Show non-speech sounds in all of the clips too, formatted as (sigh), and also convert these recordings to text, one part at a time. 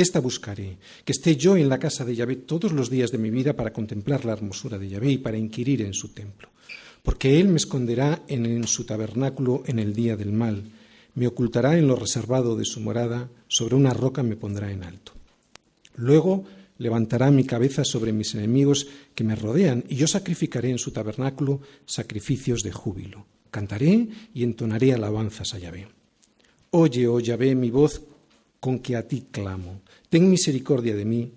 esta buscaré, que esté yo en la casa de Yahvé todos los días de mi vida para contemplar la hermosura de Yahvé y para inquirir en su templo. Porque Él me esconderá en, su tabernáculo en el día del mal, me ocultará en lo reservado de su morada, sobre una roca me pondrá en alto. Luego levantará mi cabeza sobre mis enemigos que me rodean, y yo sacrificaré en su tabernáculo sacrificios de júbilo. Cantaré y entonaré alabanzas a Yahvé. Oye, oh Yahvé, mi voz con que a ti clamo. Ten misericordia de mí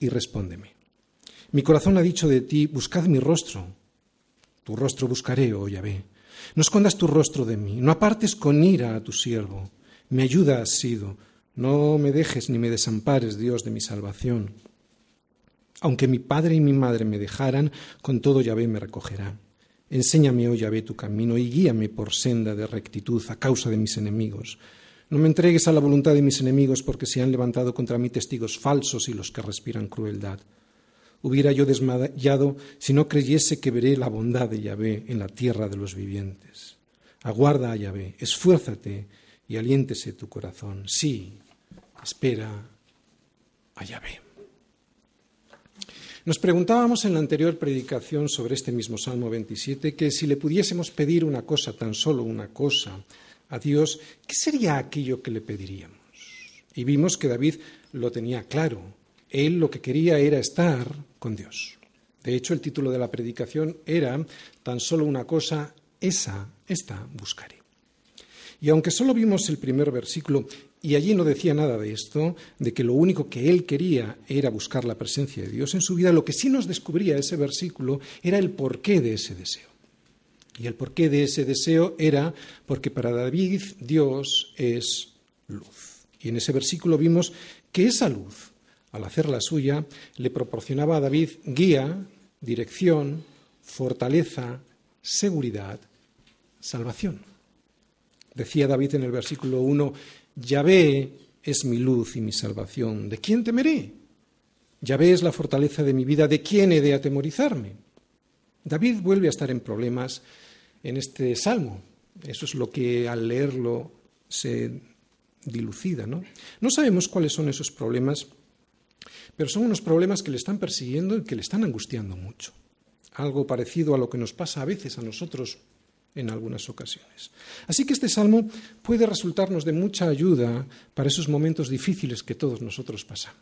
y respóndeme. Mi corazón ha dicho de ti, buscad mi rostro. Tu rostro buscaré, oh Yahvé. No escondas tu rostro de mí, no apartes con ira a tu siervo. Mi ayuda has sido, no me dejes ni me desampares, Dios de mi salvación. Aunque mi padre y mi madre me dejaran, con todo Yahvé me recogerá. Enséñame, oh Yahvé, tu camino y guíame por senda de rectitud a causa de mis enemigos. No me entregues a la voluntad de mis enemigos, porque se han levantado contra mí testigos falsos y los que respiran crueldad. Hubiera yo desmayado si no creyese que veré la bondad de Yahvé en la tierra de los vivientes. Aguarda a Yahvé, esfuérzate y aliéntese tu corazón. Sí, espera a Yahvé. Nos preguntábamos en la anterior predicación sobre este mismo Salmo 27 que si le pudiésemos pedir una cosa, tan solo una cosa, a Dios, ¿qué sería aquello que le pediríamos? Y vimos que David lo tenía claro. Él lo que quería era estar con Dios. De hecho, el título de la predicación era tan solo una cosa, esa, esta buscaré. Y aunque solo vimos el primer versículo y allí no decía nada de esto, de que lo único que él quería era buscar la presencia de Dios en su vida, lo que sí nos descubría ese versículo era el porqué de ese deseo. Y el porqué de ese deseo era porque para David Dios es luz. Y en ese versículo vimos que esa luz, al hacer la suya, le proporcionaba a David guía, dirección, fortaleza, seguridad, salvación. Decía David en el versículo 1, Yahvé es mi luz y mi salvación. ¿De quién temeré? Yahvé es la fortaleza de mi vida. ¿De quién he de atemorizarme? David vuelve a estar en problemas en este salmo. Eso es lo que al leerlo se dilucida. ¿no? no sabemos cuáles son esos problemas, pero son unos problemas que le están persiguiendo y que le están angustiando mucho. Algo parecido a lo que nos pasa a veces a nosotros en algunas ocasiones. Así que este salmo puede resultarnos de mucha ayuda para esos momentos difíciles que todos nosotros pasamos.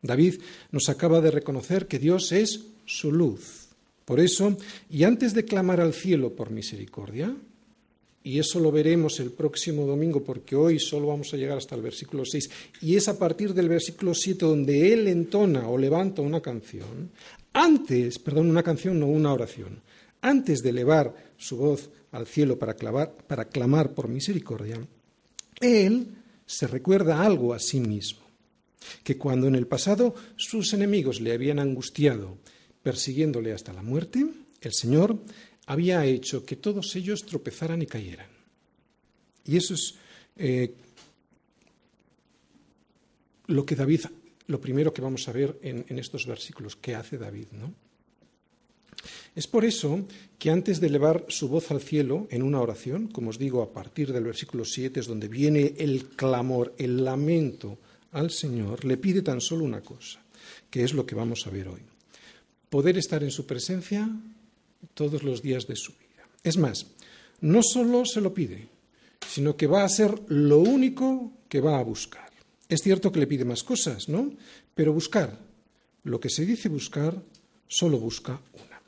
David nos acaba de reconocer que Dios es su luz. Por eso, y antes de clamar al cielo por misericordia, y eso lo veremos el próximo domingo porque hoy solo vamos a llegar hasta el versículo 6, y es a partir del versículo 7 donde él entona o levanta una canción, antes, perdón, una canción, no una oración, antes de elevar su voz al cielo para, para clamar por misericordia, él se recuerda algo a sí mismo, que cuando en el pasado sus enemigos le habían angustiado, persiguiéndole hasta la muerte, el Señor había hecho que todos ellos tropezaran y cayeran. Y eso es eh, lo que David, lo primero que vamos a ver en, estos versículos, que hace David, ¿no? Es por eso que antes de elevar su voz al cielo en una oración, como os digo, a partir del versículo 7 es donde viene el clamor, el lamento al Señor, le pide tan solo una cosa, que es lo que vamos a ver hoy. Poder estar en su presencia todos los días de su vida. Es más, no solo se lo pide, sino que va a ser lo único que va a buscar. Es cierto que le pide más cosas, ¿no? Pero buscar, lo que se dice buscar, solo busca una.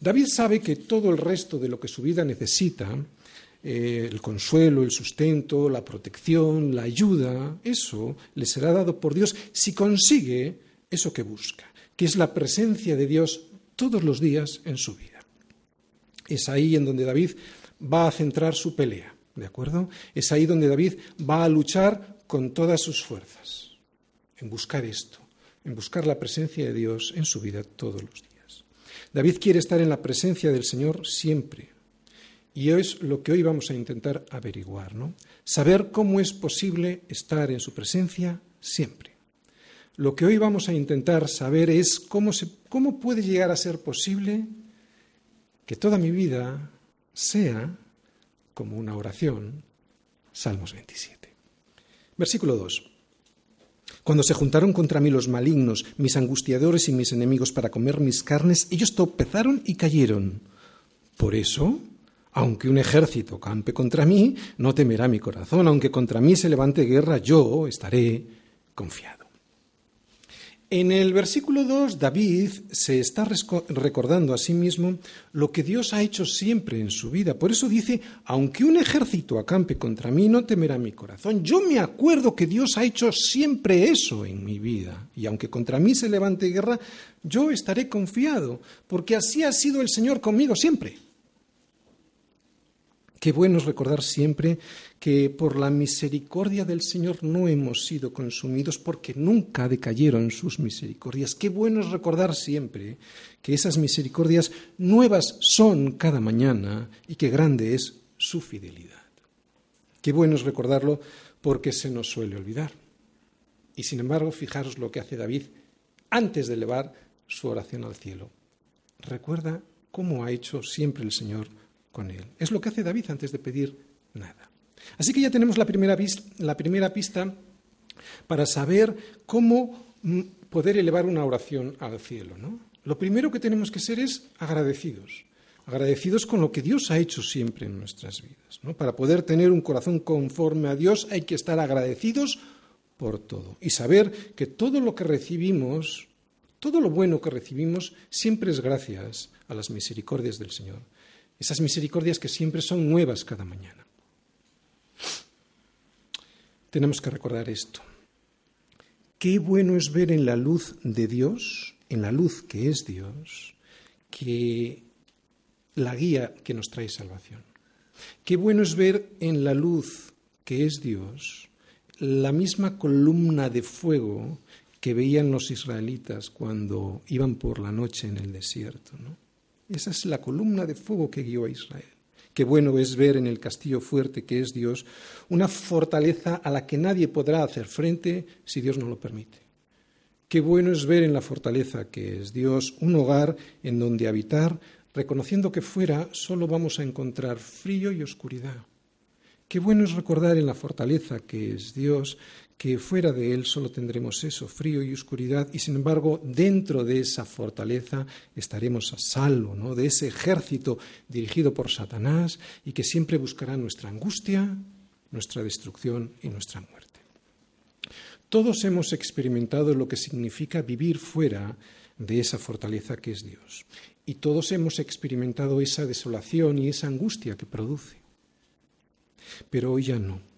David sabe que todo el resto de lo que su vida necesita, eh, el consuelo, el sustento, la protección, la ayuda, eso le será dado por Dios si consigue eso que busca, que es la presencia de Dios todos los días en su vida. Es ahí en donde David va a centrar su pelea, ¿de acuerdo? Es ahí donde David va a luchar con todas sus fuerzas, en buscar esto, en buscar la presencia de Dios en su vida todos los días. David quiere estar en la presencia del Señor siempre. Y es lo que hoy vamos a intentar averiguar, ¿no? Saber cómo es posible estar en su presencia siempre. Lo que hoy vamos a intentar saber es cómo, se, puede llegar a ser posible que toda mi vida sea como una oración. Salmos 27. Versículo 2. Cuando se juntaron contra mí los malignos, mis angustiadores y mis enemigos para comer mis carnes, ellos tropezaron y cayeron. Por eso, aunque un ejército campe contra mí, no temerá mi corazón, aunque contra mí se levante guerra, yo estaré confiado. En el versículo 2, David se está recordando a sí mismo lo que Dios ha hecho siempre en su vida. Por eso dice, aunque un ejército acampe contra mí, no temerá mi corazón. Yo me acuerdo que Dios ha hecho siempre eso en mi vida. Y aunque contra mí se levante guerra, yo estaré confiado, porque así ha sido el Señor conmigo siempre. Qué bueno es recordar siempre que por la misericordia del Señor no hemos sido consumidos porque nunca decayeron sus misericordias. Qué bueno es recordar siempre que esas misericordias nuevas son cada mañana y qué grande es su fidelidad. Qué bueno es recordarlo porque se nos suele olvidar. Y sin embargo, fijaros lo que hace David antes de elevar su oración al cielo. Recuerda cómo ha hecho siempre el Señor con él. Es lo que hace David antes de pedir nada. Así que ya tenemos la primera, la primera pista para saber cómo mm, poder elevar una oración al cielo. Lo primero que tenemos que ser es agradecidos. Agradecidos con lo que Dios ha hecho siempre en nuestras vidas. ¿no? Para poder tener un corazón conforme a Dios hay que estar agradecidos por todo y saber que todo lo que recibimos, todo lo bueno que recibimos, siempre es gracias a las misericordias del Señor esas misericordias que siempre son nuevas cada mañana. Tenemos que recordar esto. Qué bueno es ver en la luz de Dios, en la luz que es Dios, que la guía que nos trae salvación. Qué bueno es ver en la luz que es Dios la misma columna de fuego que veían los israelitas cuando iban por la noche en el desierto. Esa es la columna de fuego que guió a Israel. Qué bueno es ver en el castillo fuerte que es Dios una fortaleza a la que nadie podrá hacer frente si Dios no lo permite. Qué bueno es ver en la fortaleza que es Dios un hogar en donde habitar, reconociendo que fuera solo vamos a encontrar frío y oscuridad. Qué bueno es recordar en la fortaleza que es Dios que fuera de él solo tendremos eso, frío y oscuridad, y sin embargo dentro de esa fortaleza estaremos a salvo, ¿no? de ese ejército dirigido por Satanás y que siempre buscará nuestra angustia, nuestra destrucción y nuestra muerte. Todos hemos experimentado lo que significa vivir fuera de esa fortaleza que es Dios, y todos hemos experimentado esa desolación y esa angustia que produce. Pero hoy ya no.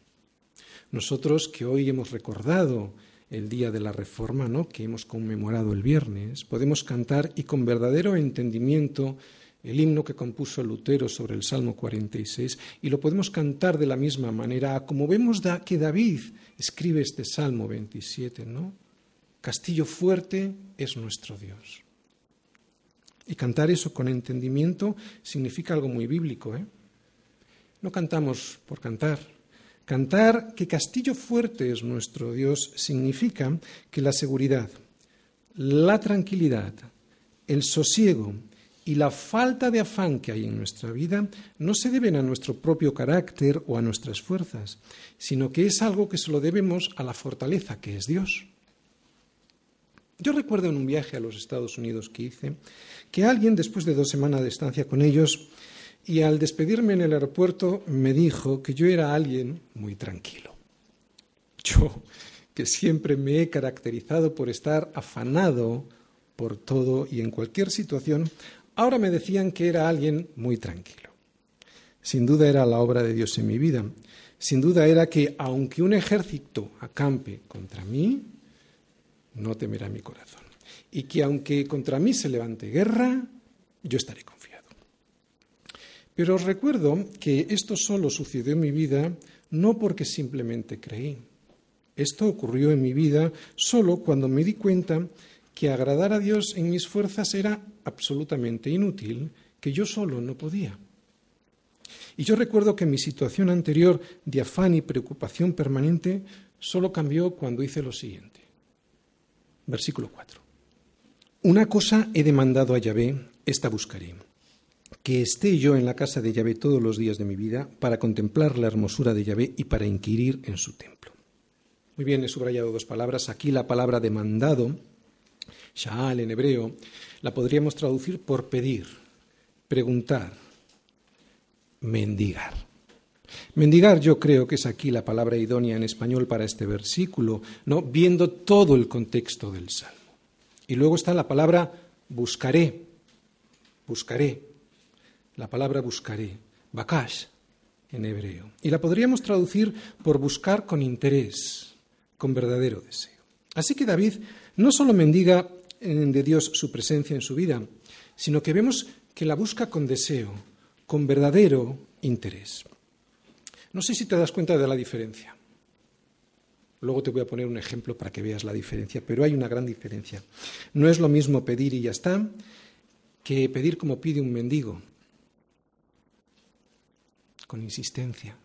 Nosotros que hoy hemos recordado el día de la Reforma, ¿no? que hemos conmemorado el viernes, podemos cantar y con verdadero entendimiento el himno que compuso Lutero sobre el Salmo 46 y lo podemos cantar de la misma manera como vemos que David escribe este Salmo 27, ¿no? Castillo fuerte es nuestro Dios. Y cantar eso con entendimiento significa algo muy bíblico, ¿eh? No cantamos por cantar, Cantar que Castillo fuerte es nuestro Dios significa que la seguridad, la tranquilidad, el sosiego y la falta de afán que hay en nuestra vida no se deben a nuestro propio carácter o a nuestras fuerzas, sino que es algo que se lo debemos a la fortaleza que es Dios. Yo recuerdo en un viaje a los Estados Unidos que hice que alguien, después de dos semanas de estancia con ellos, y al despedirme en el aeropuerto me dijo que yo era alguien muy tranquilo. Yo, que siempre me he caracterizado por estar afanado por todo y en cualquier situación, ahora me decían que era alguien muy tranquilo. Sin duda era la obra de Dios en mi vida. Sin duda era que aunque un ejército acampe contra mí, no temerá mi corazón. Y que aunque contra mí se levante guerra, yo estaré confiado. Pero os recuerdo que esto solo sucedió en mi vida no porque simplemente creí. Esto ocurrió en mi vida solo cuando me di cuenta que agradar a Dios en mis fuerzas era absolutamente inútil, que yo solo no podía. Y yo recuerdo que mi situación anterior de afán y preocupación permanente solo cambió cuando hice lo siguiente. Versículo 4. Una cosa he demandado a Yahvé, esta buscaré, que esté yo en la casa de Yahvé todos los días de mi vida para contemplar la hermosura de Yahvé y para inquirir en su templo. Muy bien, he subrayado dos palabras. Aquí la palabra demandado, sha'al en hebreo, la podríamos traducir por pedir, preguntar, mendigar. Mendigar yo creo que es aquí la palabra idónea en español para este versículo, ¿no? viendo todo el contexto del salmo. Y luego está la palabra buscaré, buscaré, la palabra buscaré, bakash en hebreo. Y la podríamos traducir por buscar con interés, con verdadero deseo. Así que David no solo mendiga de Dios su presencia en su vida, sino que vemos que la busca con deseo, con verdadero interés. No sé si te das cuenta de la diferencia. Luego te voy a poner un ejemplo para que veas la diferencia, pero hay una gran diferencia. No es lo mismo pedir y ya está que pedir como pide un mendigo, con insistencia.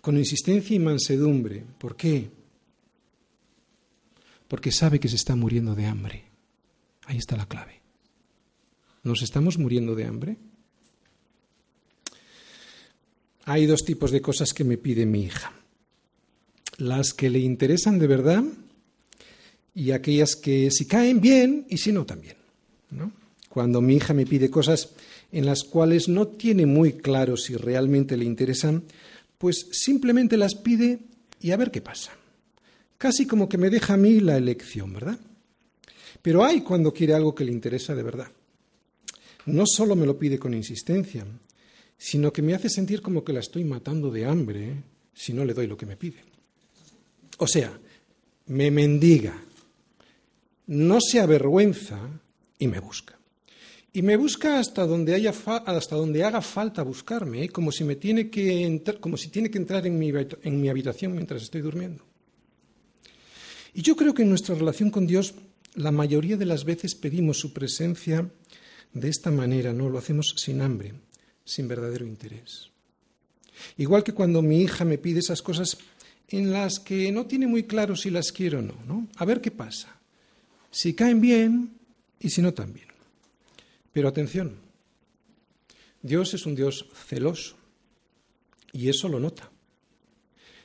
Con insistencia y mansedumbre. ¿Por qué? Porque sabe que se está muriendo de hambre. Ahí está la clave. ¿Nos estamos muriendo de hambre? Hay dos tipos de cosas que me pide mi hija. Las que le interesan de verdad y aquellas que si caen bien y si no también. Cuando mi hija me pide cosas en las cuales no tiene muy claro si realmente le interesan, pues simplemente las pide y a ver qué pasa. Casi como que me deja a mí la elección, ¿verdad? Pero hay cuando quiere algo que le interesa de verdad. No solo me lo pide con insistencia, sino que me hace sentir como que la estoy matando de hambre si no le doy lo que me pide. O sea, me mendiga, no se avergüenza y me busca. Y me busca hasta donde, haya hasta donde haga falta buscarme, ¿eh? como, si me tiene que como si tiene que entrar en mi, en mi habitación mientras estoy durmiendo. Y yo creo que en nuestra relación con Dios, la mayoría de las veces pedimos su presencia de esta manera, no lo hacemos sin hambre, sin verdadero interés. Igual que cuando mi hija me pide esas cosas en las que no tiene muy claro si las quiero o no, ¿no? A ver qué pasa. Si caen bien y si no también. Pero atención, Dios es un Dios celoso y eso lo nota.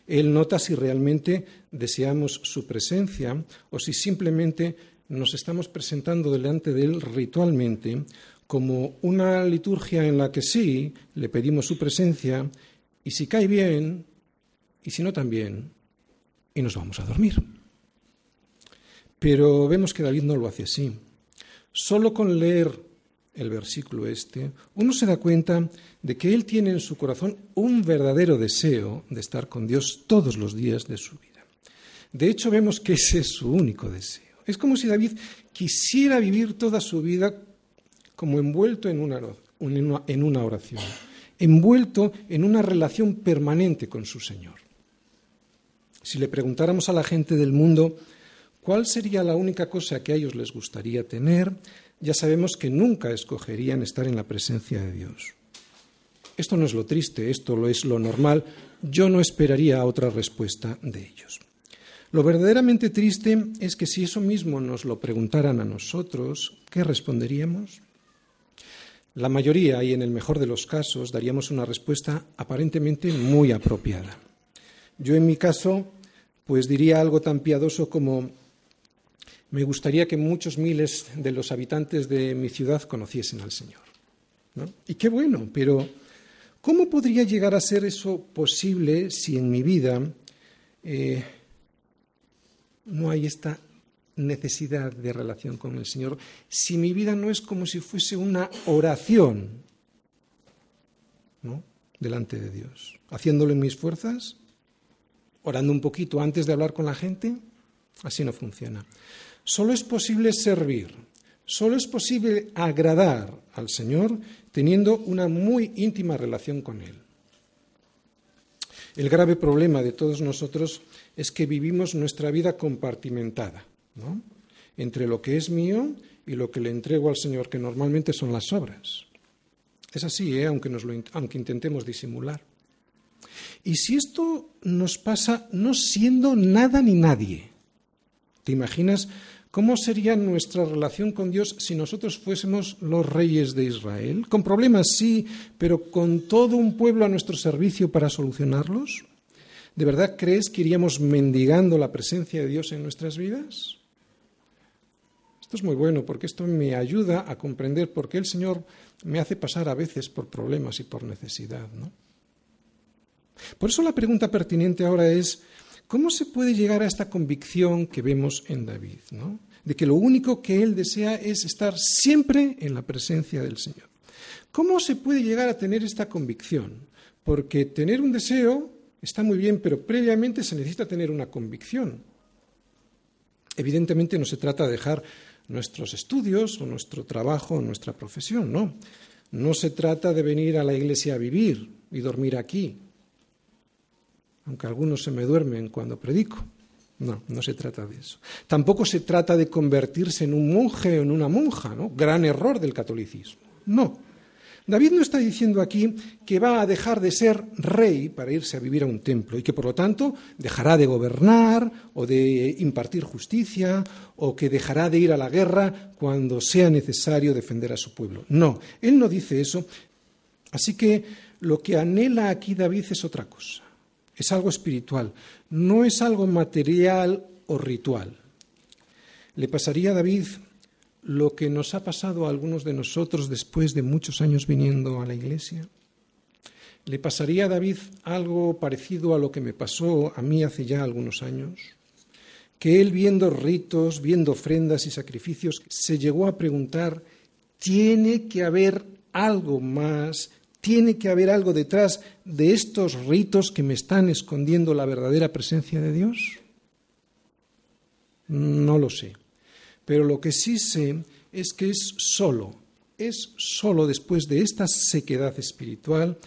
Él nota si realmente deseamos su presencia o si simplemente nos estamos presentando delante de Él ritualmente como una liturgia en la que sí le pedimos su presencia y si cae bien y si no también y nos vamos a dormir. Pero vemos que David no lo hace así. Solo con leer el versículo este, uno se da cuenta de que él tiene en su corazón un verdadero deseo de estar con Dios todos los días de su vida. De hecho, vemos que ese es su único deseo. Es como si David quisiera vivir toda su vida como envuelto en una, en una oración, envuelto en una relación permanente con su Señor. Si le preguntáramos a la gente del mundo cuál sería la única cosa que a ellos les gustaría tener, ya sabemos que nunca escogerían estar en la presencia de Dios. Esto no es lo triste, esto lo es lo normal. Yo no esperaría otra respuesta de ellos. Lo verdaderamente triste es que si eso mismo nos lo preguntaran a nosotros, ¿qué responderíamos? La mayoría, y en el mejor de los casos, daríamos una respuesta aparentemente muy apropiada. Yo en mi caso, pues diría algo tan piadoso como me gustaría que muchos miles de los habitantes de mi ciudad conociesen al Señor. Y qué bueno, pero ¿cómo podría llegar a ser eso posible si en mi vida eh, no hay esta necesidad de relación con el Señor, si mi vida no es como si fuese una oración ¿no? delante de Dios, haciéndolo en mis fuerzas, orando un poquito antes de hablar con la gente, así no funciona. Solo es posible servir, solo es posible agradar al Señor teniendo una muy íntima relación con Él. El grave problema de todos nosotros es que vivimos nuestra vida compartimentada entre lo que es mío y lo que le entrego al Señor, que normalmente son las obras. Es así, ¿eh? aunque, nos aunque intentemos disimular. Y si esto nos pasa no siendo nada ni nadie, ¿te imaginas cómo sería nuestra relación con Dios si nosotros fuésemos los reyes de Israel? Con problemas sí, pero con todo un pueblo a nuestro servicio para solucionarlos. ¿De verdad crees que iríamos mendigando la presencia de Dios en nuestras vidas? Esto es muy bueno porque esto me ayuda a comprender por qué el Señor me hace pasar a veces por problemas y por necesidad. ¿no? Por eso la pregunta pertinente ahora es, ¿cómo se puede llegar a esta convicción que vemos en David? ¿no? De que lo único que él desea es estar siempre en la presencia del Señor. ¿Cómo se puede llegar a tener esta convicción? Porque tener un deseo Está muy bien, pero previamente se necesita tener una convicción. Evidentemente no se trata de dejar nuestros estudios o nuestro trabajo o nuestra profesión, no. No se trata de venir a la iglesia a vivir y dormir aquí, aunque algunos se me duermen cuando predico. No, no se trata de eso. Tampoco se trata de convertirse en un monje o en una monja, ¿no? Gran error del catolicismo. No. David no está diciendo aquí que va a dejar de ser rey para irse a vivir a un templo y que por lo tanto dejará de gobernar o de impartir justicia o que dejará de ir a la guerra cuando sea necesario defender a su pueblo. No, él no dice eso. Así que lo que anhela aquí David es otra cosa. Es algo espiritual, no es algo material o ritual. Le pasaría a David lo que nos ha pasado a algunos de nosotros después de muchos años viniendo a la iglesia? ¿Le pasaría a David algo parecido a lo que me pasó a mí hace ya algunos años? Que él viendo ritos, viendo ofrendas y sacrificios, se llegó a preguntar, ¿tiene que haber algo más? ¿Tiene que haber algo detrás de estos ritos que me están escondiendo la verdadera presencia de Dios? No lo sé. Pero lo que sí sé es que es solo, es solo después de esta sequedad espiritual,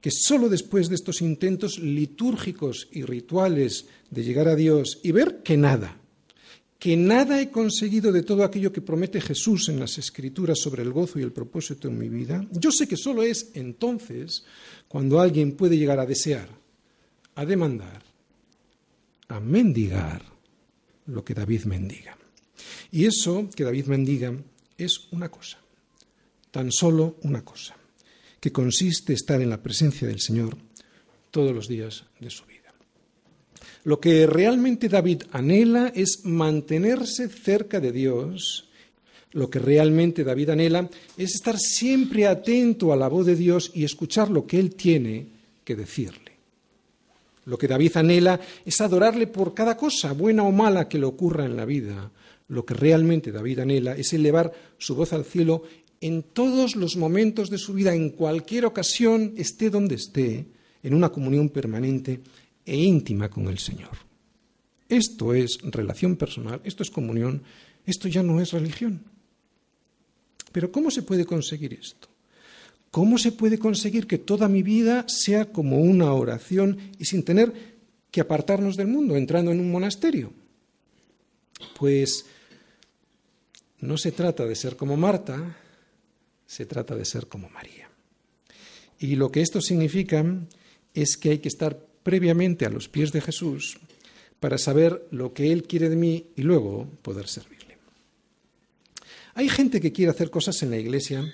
que solo después de estos intentos litúrgicos y rituales de llegar a Dios y ver que nada, que nada he conseguido de todo aquello que promete Jesús en las Escrituras sobre el gozo y el propósito en mi vida, yo sé que solo es entonces cuando alguien puede llegar a desear, a demandar, a mendigar lo que David mendiga. Y eso que David mendiga es una cosa, tan solo una cosa, que consiste en estar en la presencia del Señor todos los días de su vida. Lo que realmente David anhela es mantenerse cerca de Dios. Lo que realmente David anhela es estar siempre atento a la voz de Dios y escuchar lo que Él tiene que decirle. Lo que David anhela es adorarle por cada cosa, buena o mala, que le ocurra en la vida, lo que realmente David anhela es elevar su voz al cielo en todos los momentos de su vida, en cualquier ocasión, esté donde esté, en una comunión permanente e íntima con el Señor. Esto es relación personal, esto es comunión, esto ya no es religión. Pero ¿cómo se puede conseguir esto? ¿Cómo se puede conseguir que toda mi vida sea como una oración y sin tener que apartarnos del mundo, entrando en un monasterio? Pues no se trata de ser como Marta, se trata de ser como María. Y lo que esto significa es que hay que estar previamente a los pies de Jesús para saber lo que Él quiere de mí y luego poder servirle. Hay gente que quiere hacer cosas en la iglesia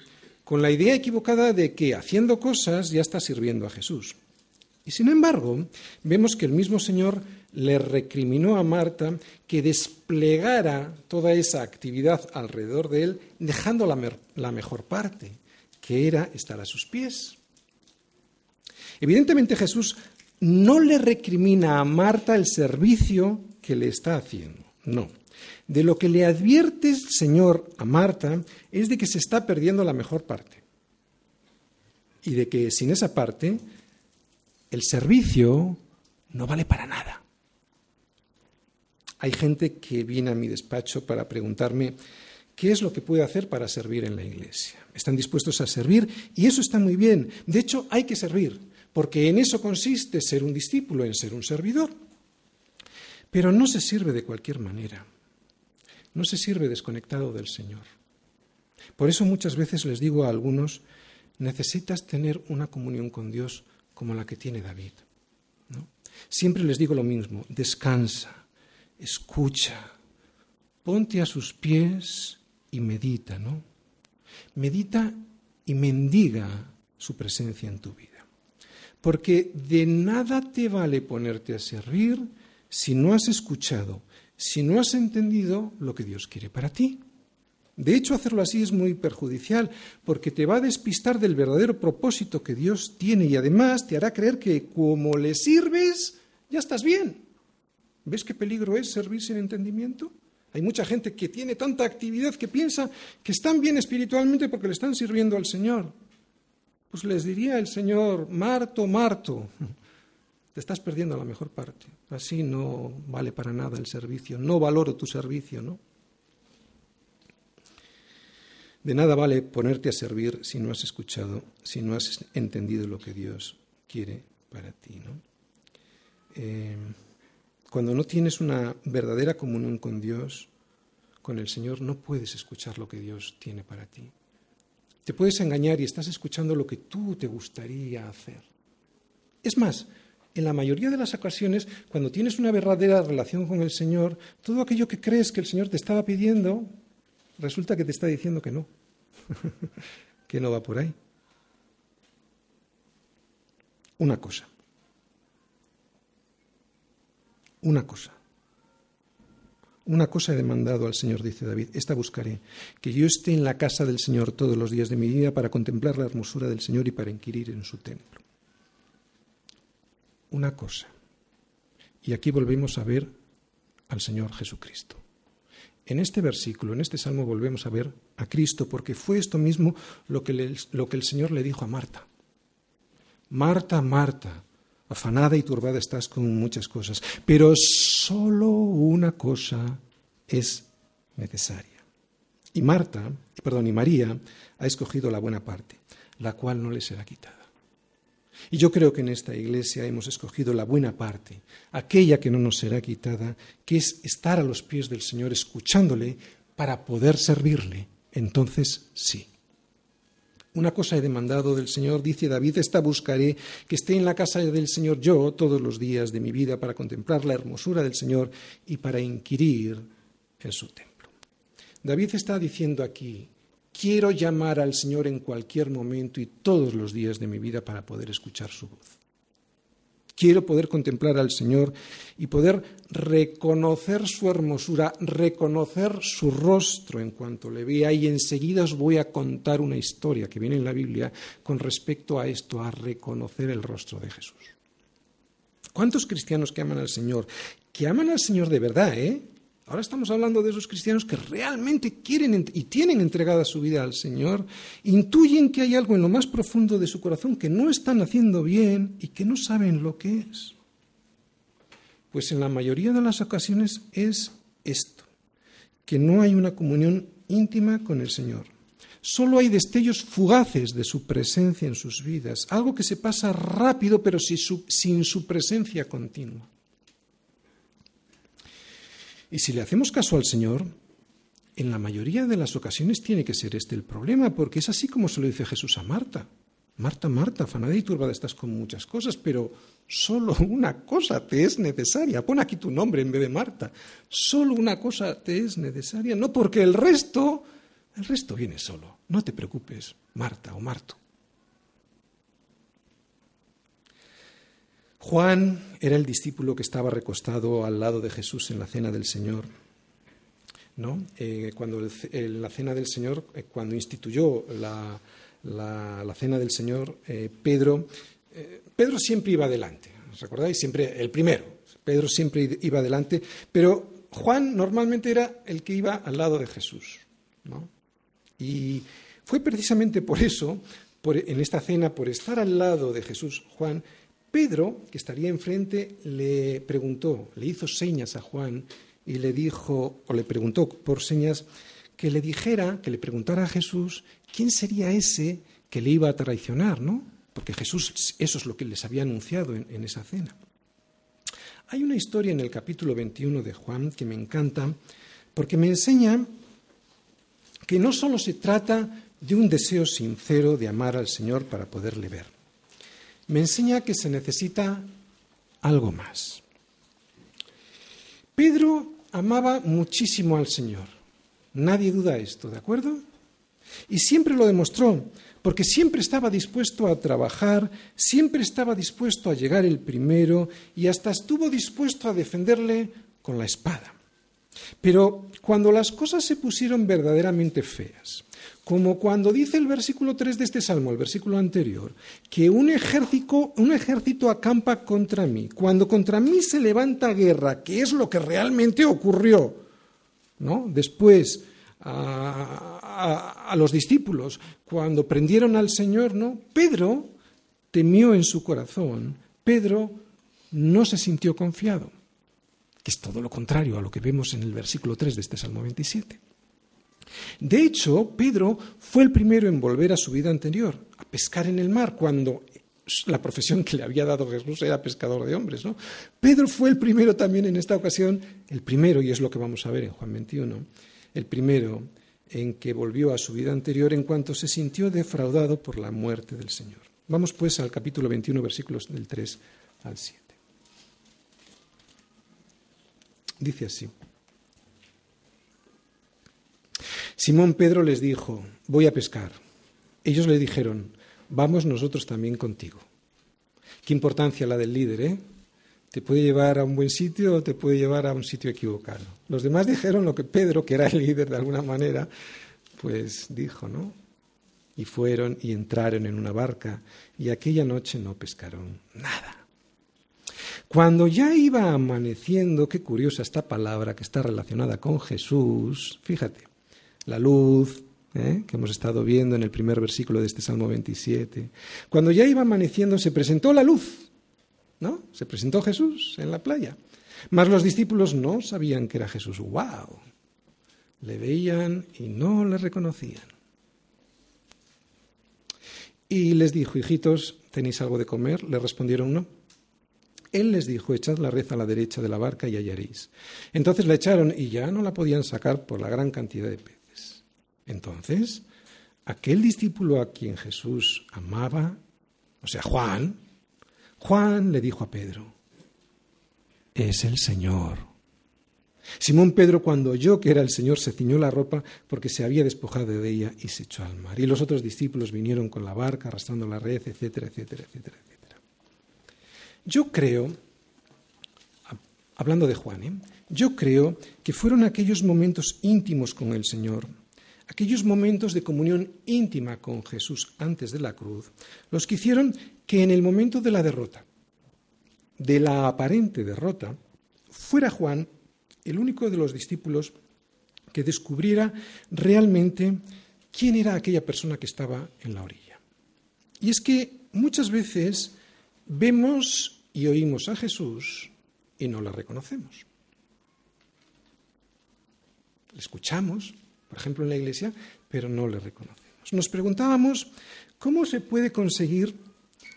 con la idea equivocada de que haciendo cosas ya está sirviendo a Jesús. Y sin embargo, vemos que el mismo Señor le recriminó a Marta que desplegara toda esa actividad alrededor de él, dejando la, mejor parte, que era estar a sus pies. Evidentemente Jesús no le recrimina a Marta el servicio que le está haciendo, no. De lo que le advierte el Señor a Marta es de que se está perdiendo la mejor parte y de que sin esa parte el servicio no vale para nada. Hay gente que viene a mi despacho para preguntarme qué es lo que puede hacer para servir en la iglesia. Están dispuestos a servir y eso está muy bien. De hecho, hay que servir, porque en eso consiste ser un discípulo, en ser un servidor. Pero no se sirve de cualquier manera. no se sirve desconectado del Señor. Por eso muchas veces les digo a algunos, necesitas tener una comunión con Dios como la que tiene David. Siempre les digo lo mismo, descansa, escucha, ponte a sus pies y medita, ¿no? Medita y mendiga su presencia en tu vida. Porque de nada te vale ponerte a servir si no has escuchado, si no has entendido lo que Dios quiere para ti. De hecho, hacerlo así es muy perjudicial, porque te va a despistar del verdadero propósito que Dios tiene y además te hará creer que como le sirves, ya estás bien. ¿Ves qué peligro es servir sin entendimiento? Hay mucha gente que tiene tanta actividad que piensa que están bien espiritualmente porque le están sirviendo al Señor. Pues les diría el Señor, Marto, Marto, te estás perdiendo la mejor parte. Así no vale para nada el servicio, no valoro tu servicio, ¿no? De nada vale ponerte a servir si no has escuchado, si no has entendido lo que Dios quiere para ti, ¿no? Eh, cuando no tienes una verdadera comunión con Dios, con el Señor, no puedes escuchar lo que Dios tiene para ti. Te puedes engañar y estás escuchando lo que tú te gustaría hacer. Es más, en la mayoría de las ocasiones, cuando tienes una verdadera relación con el Señor, todo aquello que crees que el Señor te estaba pidiendo, resulta que te está diciendo que no, (laughs) que no va por ahí. Una cosa. Una cosa. Una cosa he demandado al Señor, dice David, esta buscaré, que yo esté en la casa del Señor todos los días de mi vida para contemplar la hermosura del Señor y para inquirir en su templo. Una cosa. Y aquí volvemos a ver al Señor Jesucristo. En este versículo, en este salmo, volvemos a ver a Cristo, porque fue esto mismo lo que, lo que el Señor le dijo a Marta. Marta, Marta, afanada y turbada estás con muchas cosas, pero solo una cosa es necesaria. Y Marta, perdón, y María ha escogido la buena parte, la cual no le será quitada. Y yo creo que en esta iglesia hemos escogido la buena parte, aquella que no nos será quitada, que es estar a los pies del Señor escuchándole para poder servirle. Entonces sí. Una cosa he demandado del Señor, dice David, esta buscaré, que esté en la casa del Señor yo todos los días de mi vida para contemplar la hermosura del Señor y para inquirir en su templo. David está diciendo aquí, quiero llamar al Señor en cualquier momento y todos los días de mi vida para poder escuchar su voz. Quiero poder contemplar al Señor y poder reconocer su hermosura, reconocer su rostro en cuanto le vea y enseguida os voy a contar una historia que viene en la Biblia con respecto a esto, a reconocer el rostro de Jesús. ¿Cuántos cristianos que aman al Señor? Que aman al Señor de verdad, ¿eh? Ahora estamos hablando de esos cristianos que realmente quieren y tienen entregada su vida al Señor, intuyen que hay algo en lo más profundo de su corazón que no están haciendo bien y que no saben lo que es. Pues en la mayoría de las ocasiones es esto, que no hay una comunión íntima con el Señor. Solo hay destellos fugaces de su presencia en sus vidas, algo que se pasa rápido pero sin su presencia continua. Y si le hacemos caso al Señor, en la mayoría de las ocasiones tiene que ser este el problema, porque es así como se lo dice Jesús a Marta. Marta, Marta, afanada y turbada estás con muchas cosas, pero solo una cosa te es necesaria. Pon aquí tu nombre en vez de Marta. Solo una cosa te es necesaria, no porque el resto, el resto viene solo. No te preocupes, Marta o Marto. Juan era el discípulo que estaba recostado al lado de Jesús en la cena del Señor. ¿no? Eh, cuando la cena del Señor, eh, cuando instituyó la, cena del Señor, eh, Pedro, Pedro siempre iba adelante, ¿os acordáis? Siempre el primero. Pedro siempre iba adelante, pero Juan normalmente era el que iba al lado de Jesús. ¿no? Y fue precisamente por eso, en esta cena, por estar al lado de Jesús, Juan, Pedro, que estaría enfrente, le preguntó, le hizo señas a Juan y le dijo, o le preguntó por señas, que le dijera, que le preguntara a Jesús quién sería ese que le iba a traicionar, ¿no? Porque Jesús, eso es lo que les había anunciado en, esa cena. Hay una historia en el capítulo 21 de Juan que me encanta porque me enseña que no solo se trata de un deseo sincero de amar al Señor para poderle ver, me enseña que se necesita algo más. Pedro amaba muchísimo al Señor, nadie duda esto, ¿de acuerdo? Y siempre lo demostró, porque siempre estaba dispuesto a trabajar, siempre estaba dispuesto a llegar el primero y hasta estuvo dispuesto a defenderle con la espada. Pero cuando las cosas se pusieron verdaderamente feas, como cuando dice el versículo 3 de este salmo, el versículo anterior, que un ejército, un ejército acampa contra mí, cuando contra mí se levanta guerra, que es lo que realmente ocurrió, ¿no? Después a, los discípulos cuando prendieron al Señor, ¿no? Pedro temió en su corazón, Pedro no se sintió confiado, que es todo lo contrario a lo que vemos en el versículo 3 de este Salmo 27. De hecho, Pedro fue el primero en volver a su vida anterior, a pescar en el mar, cuando la profesión que le había dado Jesús era pescador de hombres. Pedro fue el primero también en esta ocasión, el primero, y es lo que vamos a ver en Juan 21, el primero en que volvió a su vida anterior en cuanto se sintió defraudado por la muerte del Señor. Vamos pues al capítulo 21, versículos del 3 al 7. Dice así. Simón Pedro les dijo, voy a pescar. Ellos le dijeron, vamos nosotros también contigo. Qué importancia la del líder, ¿eh? te puede llevar a un buen sitio o te puede llevar a un sitio equivocado. Los demás dijeron lo que Pedro, que era el líder de alguna manera, pues dijo, ¿no? Y fueron y entraron en una barca y aquella noche no pescaron nada. Cuando ya iba amaneciendo, qué curiosa esta palabra que está relacionada con Jesús, fíjate, la luz, ¿eh? que hemos estado viendo en el primer versículo de este Salmo 27, cuando ya iba amaneciendo se presentó la luz ¿no? Se presentó Jesús en la playa. Mas los discípulos no sabían que era Jesús. ¡Wow! Le veían y no le reconocían. Y les dijo, hijitos, ¿tenéis algo de comer? Le respondieron, no. Él les dijo, echad la red a la derecha de la barca y hallaréis. Entonces la echaron y ya no la podían sacar por la gran cantidad de peces. Entonces, aquel discípulo a quien Jesús amaba, o sea, Juan, Juan le dijo a Pedro, es el Señor. Simón Pedro, cuando oyó que era el Señor, se ciñó la ropa porque se había despojado de ella y se echó al mar. Y los otros discípulos vinieron con la barca, arrastrando la red, etcétera, etcétera, etcétera, etcétera. Yo creo, hablando de Juan, ¿eh? yo creo que fueron aquellos momentos íntimos con el Señor, aquellos momentos de comunión íntima con Jesús antes de la cruz, los que hicieron que en el momento de la derrota, de la aparente derrota, fuera Juan el único de los discípulos que descubriera realmente quién era aquella persona que estaba en la orilla. Y es que muchas veces vemos y oímos a Jesús y no le reconocemos. Le escuchamos, por ejemplo, en la iglesia, pero no le reconocemos. Nos preguntábamos cómo se puede conseguir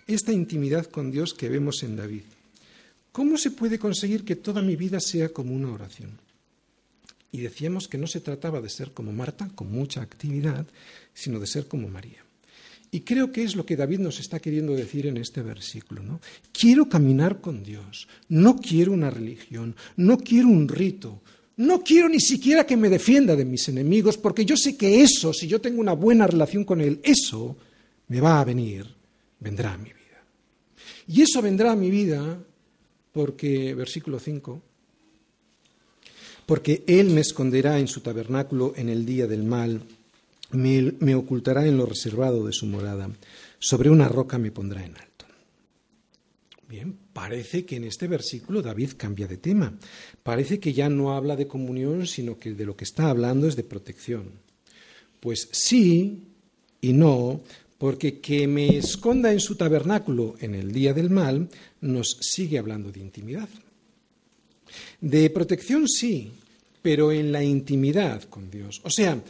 esta intimidad con Dios que vemos en David. ¿Cómo se puede conseguir que toda mi vida sea como una oración? Y decíamos que no se trataba de ser como Marta, con mucha actividad, sino de ser como María. Y creo que es lo que David nos está queriendo decir en este versículo. ¿no? Quiero caminar con Dios, no quiero una religión, no quiero un rito, no quiero ni siquiera que me defienda de mis enemigos, porque yo sé que eso, si yo tengo una buena relación con Él, eso me va a venir vendrá a mi vida. Y eso vendrá a mi vida porque, versículo 5, porque Él me esconderá en su tabernáculo en el día del mal, me, me, ocultará en lo reservado de su morada, sobre una roca me pondrá en alto. Bien, parece que en este versículo David cambia de tema. Parece que ya no habla de comunión, sino que de lo que está hablando es de protección. Pues sí y no, porque que me esconda en su tabernáculo en el día del mal nos sigue hablando de intimidad. De protección sí, pero en la intimidad con Dios. O sea,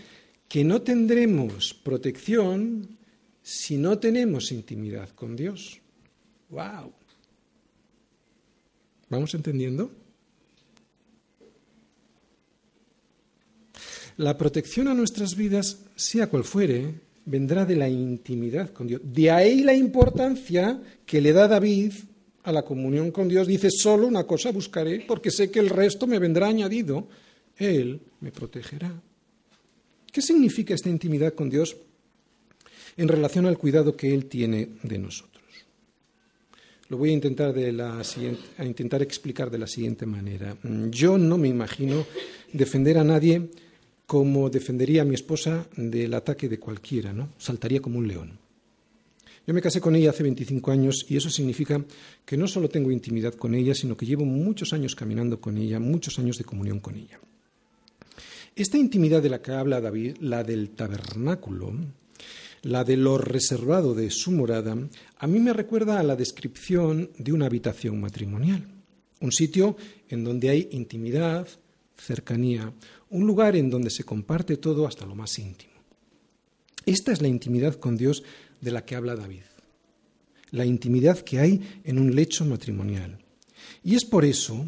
que no tendremos protección si no tenemos intimidad con Dios. ¡Wow! ¿Vamos entendiendo? La protección a nuestras vidas, sea cual fuere, vendrá de la intimidad con Dios. De ahí la importancia que le da David a la comunión con Dios. Dice, solo una cosa buscaré, porque sé que el resto me vendrá añadido. Él me protegerá. ¿Qué significa esta intimidad con Dios en relación al cuidado que Él tiene de nosotros? Lo voy a intentar, explicar de la siguiente manera. Yo no me imagino defender a nadie como defendería a mi esposa del ataque de cualquiera, ¿no? Saltaría como un león. Yo me casé con ella hace 25 años y eso significa que no solo tengo intimidad con ella, sino que llevo muchos años caminando con ella, muchos años de comunión con ella. Esta intimidad de la que habla David, la del tabernáculo, la de lo reservado de su morada, a mí me recuerda a la descripción de una habitación matrimonial, un sitio en donde hay intimidad, cercanía, un lugar en donde se comparte todo hasta lo más íntimo. Esta es la intimidad con Dios de la que habla David, la intimidad que hay en un lecho matrimonial. Y es por eso,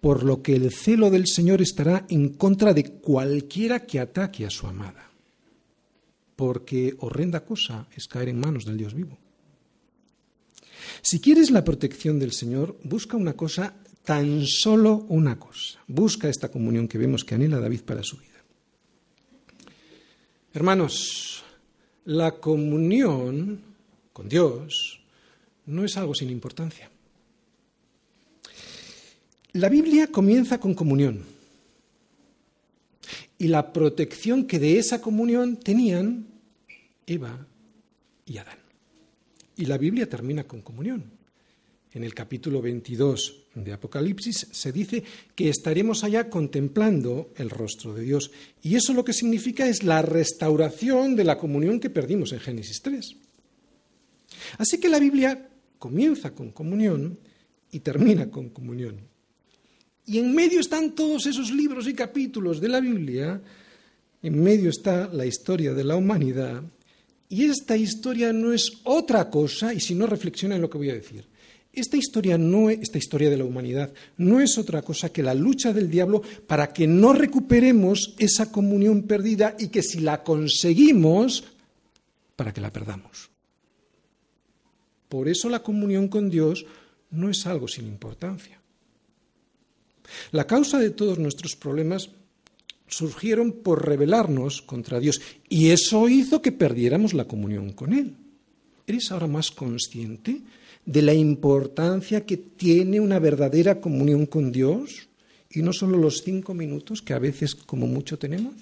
por lo que el celo del Señor estará en contra de cualquiera que ataque a su amada, porque horrenda cosa es caer en manos del Dios vivo. Si quieres la protección del Señor, busca una cosa tan solo una cosa. Busca esta comunión que vemos que anhela David para su vida. Hermanos, la comunión con Dios no es algo sin importancia. La Biblia comienza con comunión y la protección que de esa comunión tenían Eva y Adán. Y la Biblia termina con comunión en el capítulo 22 de Apocalipsis, se dice que estaremos allá contemplando el rostro de Dios. Y eso lo que significa es la restauración de la comunión que perdimos en Génesis 3. Así que la Biblia comienza con comunión y termina con comunión. Y en medio están todos esos libros y capítulos de la Biblia, en medio está la historia de la humanidad, y esta historia no es otra cosa, y si no reflexiona en lo que voy a decir, esta historia, no, esta historia de la humanidad no es otra cosa que la lucha del diablo para que no recuperemos esa comunión perdida y que si la conseguimos, para que la perdamos. Por eso la comunión con Dios no es algo sin importancia. La causa de todos nuestros problemas surgieron por rebelarnos contra Dios y eso hizo que perdiéramos la comunión con Él. ¿Eres ahora más consciente de la importancia que tiene una verdadera comunión con Dios y no solo los cinco minutos que a veces como mucho tenemos?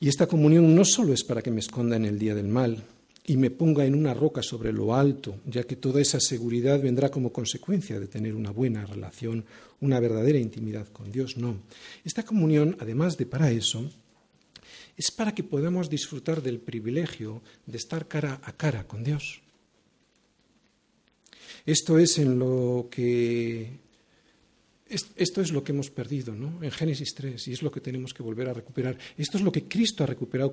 Y esta comunión no solo es para que me esconda en el día del mal y me ponga en una roca sobre lo alto, ya que toda esa seguridad vendrá como consecuencia de tener una buena relación, una verdadera intimidad con Dios. No. Esta comunión, además de para eso, es para que podamos disfrutar del privilegio de estar cara a cara con Dios. Esto es en lo que esto es lo que hemos perdido, ¿no? En Génesis 3 y es lo que tenemos que volver a recuperar. Esto es lo que Cristo ha recuperado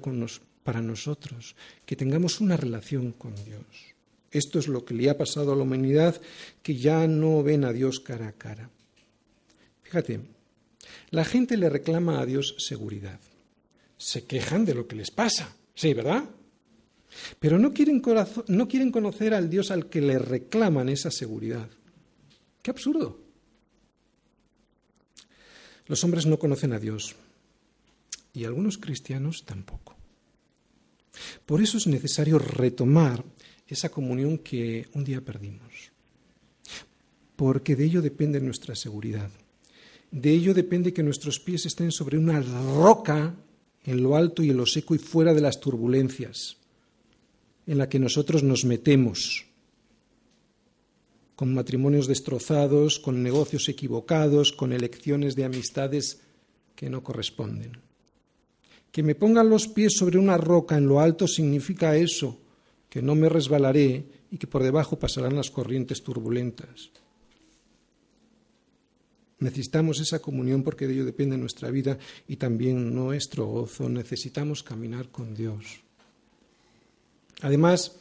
para nosotros, que tengamos una relación con Dios. Esto es lo que le ha pasado a la humanidad que ya no ven a Dios cara a cara. Fíjate, la gente le reclama a Dios seguridad se quejan de lo que les pasa. Sí, ¿verdad? Pero no quieren, no quieren conocer al Dios al que le reclaman esa seguridad. Qué absurdo. Los hombres no conocen a Dios y algunos cristianos tampoco. Por eso es necesario retomar esa comunión que un día perdimos, porque de ello depende nuestra seguridad. De ello depende que nuestros pies estén sobre una roca en lo alto y en lo seco y fuera de las turbulencias en la que nosotros nos metemos, con matrimonios destrozados, con negocios equivocados, con elecciones de amistades que no corresponden. Que me pongan los pies sobre una roca en lo alto significa eso, que no me resbalaré y que por debajo pasarán las corrientes turbulentas. Necesitamos esa comunión porque de ello depende nuestra vida y también nuestro gozo. Necesitamos caminar con Dios. Además,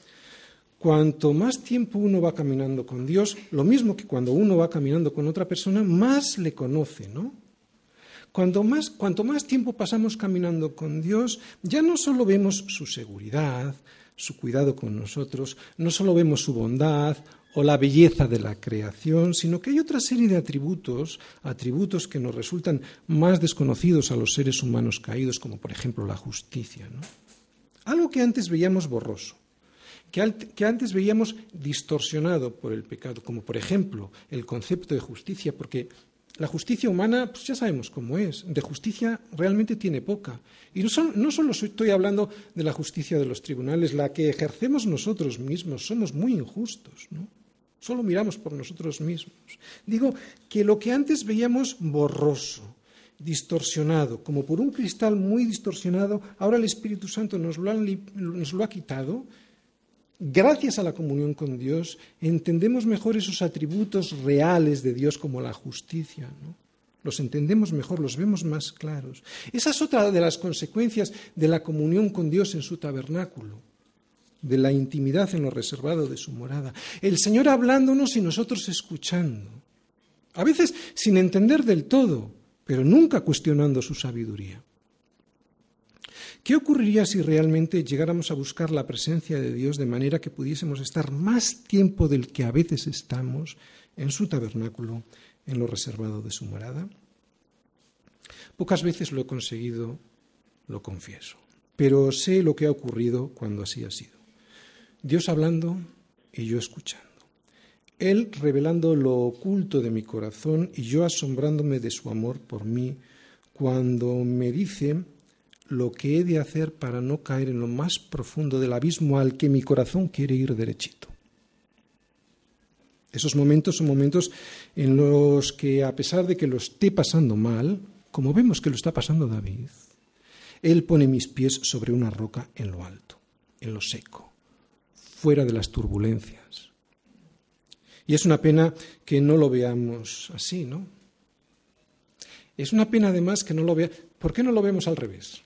cuanto más tiempo uno va caminando con Dios, lo mismo que cuando uno va caminando con otra persona, más le conoce, ¿no? Cuanto más, cuanto más tiempo pasamos caminando con Dios, ya no solo vemos su seguridad, su cuidado con nosotros, no solo vemos su bondad o la belleza de la creación, sino que hay otra serie de atributos, atributos que nos resultan más desconocidos a los seres humanos caídos, como por ejemplo la justicia. Algo que antes veíamos borroso, que, antes veíamos distorsionado por el pecado, como por ejemplo el concepto de justicia, porque la justicia humana, pues ya sabemos cómo es, de justicia realmente tiene poca. Y no, solo estoy hablando de la justicia de los tribunales, la que ejercemos nosotros mismos, somos muy injustos, ¿no? Solo miramos por nosotros mismos. Digo que lo que antes veíamos borroso, distorsionado, como por un cristal muy distorsionado, ahora el Espíritu Santo nos lo ha quitado Gracias a la comunión con Dios entendemos mejor esos atributos reales de Dios como la justicia. Los entendemos mejor, los vemos más claros. Esa es otra de las consecuencias de la comunión con Dios en su tabernáculo, de la intimidad en lo reservado de su morada. El Señor hablándonos y nosotros escuchando. A veces sin entender del todo, pero nunca cuestionando su sabiduría. ¿Qué ocurriría si realmente llegáramos a buscar la presencia de Dios de manera que pudiésemos estar más tiempo del que a veces estamos en su tabernáculo, en lo reservado de su morada? Pocas veces lo he conseguido, lo confieso, pero sé lo que ha ocurrido cuando así ha sido. Dios hablando y yo escuchando. Él revelando lo oculto de mi corazón y yo asombrándome de su amor por mí cuando me dice lo que he de hacer para no caer en lo más profundo del abismo al que mi corazón quiere ir derechito. Esos momentos son momentos en los que, a pesar de que lo esté pasando mal, como vemos que lo está pasando David, él pone mis pies sobre una roca en lo alto, en lo seco, fuera de las turbulencias. Y es una pena que no lo veamos así, ¿no? Es una pena además que no lo vea. ¿Por qué no lo vemos al revés?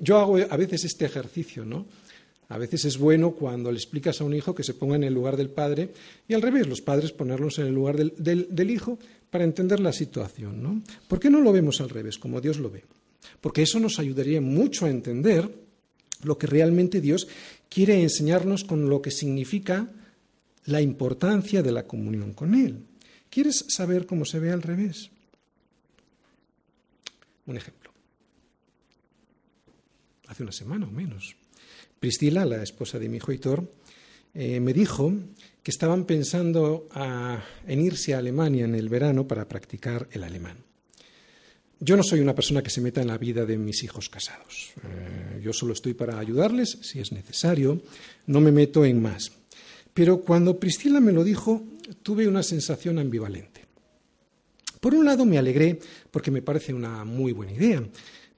Yo hago a veces este ejercicio, ¿no? A veces es bueno cuando le explicas a un hijo que se ponga en el lugar del padre y al revés, los padres ponerlos en el lugar del, hijo para entender la situación, ¿no? ¿Por qué no lo vemos al revés, como Dios lo ve? Porque eso nos ayudaría mucho a entender lo que realmente Dios quiere enseñarnos con lo que significa la importancia de la comunión con Él. ¿Quieres saber cómo se ve al revés? Un ejemplo hace una semana o menos. Priscila, la esposa de mi hijo Hitor, eh, me dijo que estaban pensando en irse a Alemania en el verano para practicar el alemán. Yo no soy una persona que se meta en la vida de mis hijos casados. Eh, yo solo estoy para ayudarles si es necesario, no me meto en más. Pero cuando Priscila me lo dijo, tuve una sensación ambivalente. Por un lado me alegré porque me parece una muy buena idea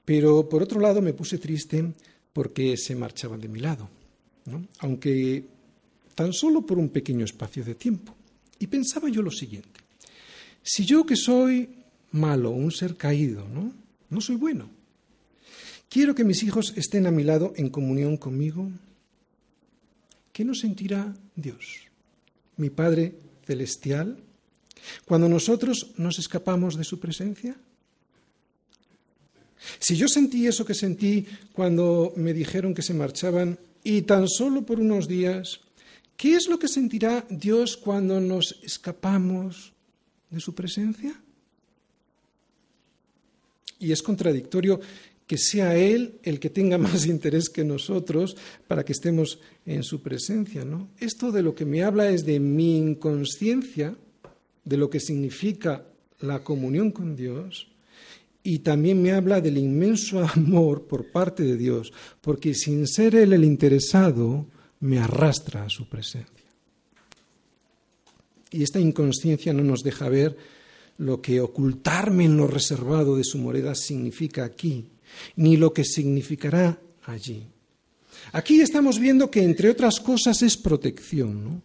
pero por otro lado me puse triste porque se marchaban de mi lado, aunque tan solo por un pequeño espacio de tiempo. Y pensaba yo lo siguiente, si yo que soy malo, un ser caído, ¿no? no soy bueno, quiero que mis hijos estén a mi lado en comunión conmigo, ¿qué nos sentirá Dios, mi Padre Celestial, cuando nosotros nos escapamos de su presencia? Si yo sentí eso que sentí cuando me dijeron que se marchaban y tan solo por unos días, ¿qué es lo que sentirá Dios cuando nos escapamos de su presencia? Y es contradictorio que sea Él el que tenga más (laughs) interés que nosotros para que estemos en su presencia. ¿no? Esto de lo que me habla es de mi inconsciencia, de lo que significa la comunión con Dios, y también me habla del inmenso amor por parte de Dios, porque sin ser Él el interesado, me arrastra a su presencia. Y esta inconsciencia no nos deja ver lo que ocultarme en lo reservado de su moreda significa aquí, ni lo que significará allí. Aquí estamos viendo que, entre otras cosas, es protección. ¿no?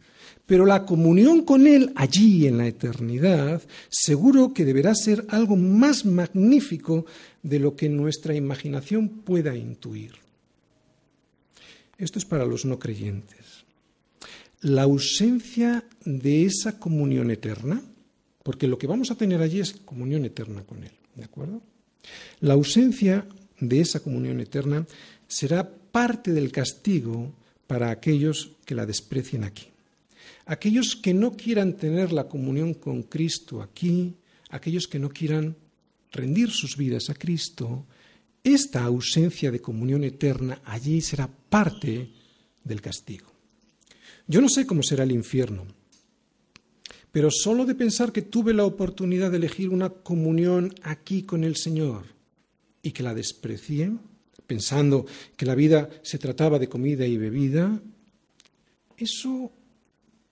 Pero la comunión con Él allí en la eternidad seguro que deberá ser algo más magnífico de lo que nuestra imaginación pueda intuir. Esto es para los no creyentes. La ausencia de esa comunión eterna, porque lo que vamos a tener allí es comunión eterna con Él, ¿de acuerdo? La ausencia de esa comunión eterna será parte del castigo para aquellos que la desprecien aquí. Aquellos que no quieran tener la comunión con Cristo aquí, aquellos que no quieran rendir sus vidas a Cristo, esta ausencia de comunión eterna allí será parte del castigo. Yo no sé cómo será el infierno, pero solo de pensar que tuve la oportunidad de elegir una comunión aquí con el Señor y que la desprecié, pensando que la vida se trataba de comida y bebida, eso,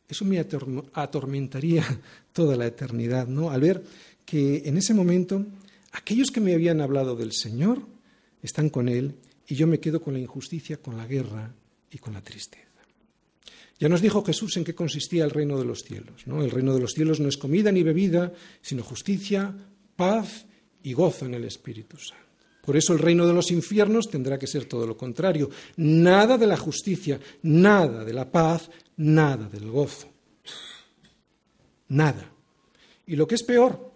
eso me atormentaría (laughs) toda la eternidad, ¿no? Al ver que en ese momento aquellos que me habían hablado del Señor están con Él y yo me quedo con la injusticia, con la guerra y con la tristeza. Ya nos dijo Jesús en qué consistía el reino de los cielos. ¿no? El reino de los cielos no es comida ni bebida, sino justicia, paz y gozo en el Espíritu Santo. Por eso el reino de los infiernos tendrá que ser todo lo contrario. Nada de la justicia, nada de la paz, nada del gozo. Nada. Y lo que es peor,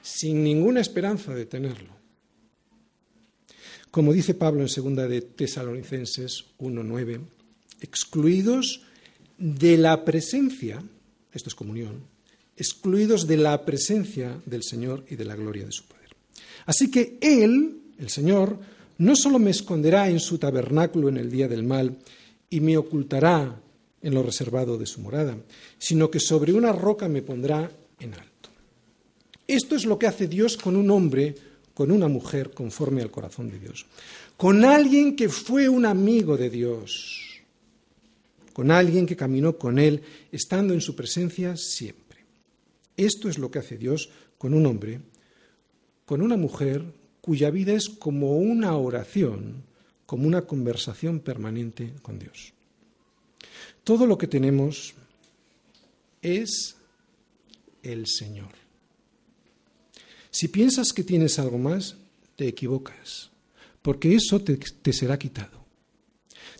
sin ninguna esperanza de tenerlo. Como dice Pablo en segunda de Tesalonicenses 1:9, excluidos de la presencia, esto es comunión, excluidos de la presencia del Señor y de la gloria de su poder. Así que Él, el Señor, no solo me esconderá en su tabernáculo en el día del mal y me ocultará en lo reservado de su morada, sino que sobre una roca me pondrá en alto. Esto es lo que hace Dios con un hombre, con una mujer conforme al corazón de Dios, con alguien que fue un amigo de Dios, con alguien que caminó con Él, estando en su presencia siempre. Esto es lo que hace Dios con un hombre, con una mujer cuya vida es como una oración, como una conversación permanente con Dios. Todo lo que tenemos es el Señor. Si piensas que tienes algo más, te equivocas, porque eso te, será quitado.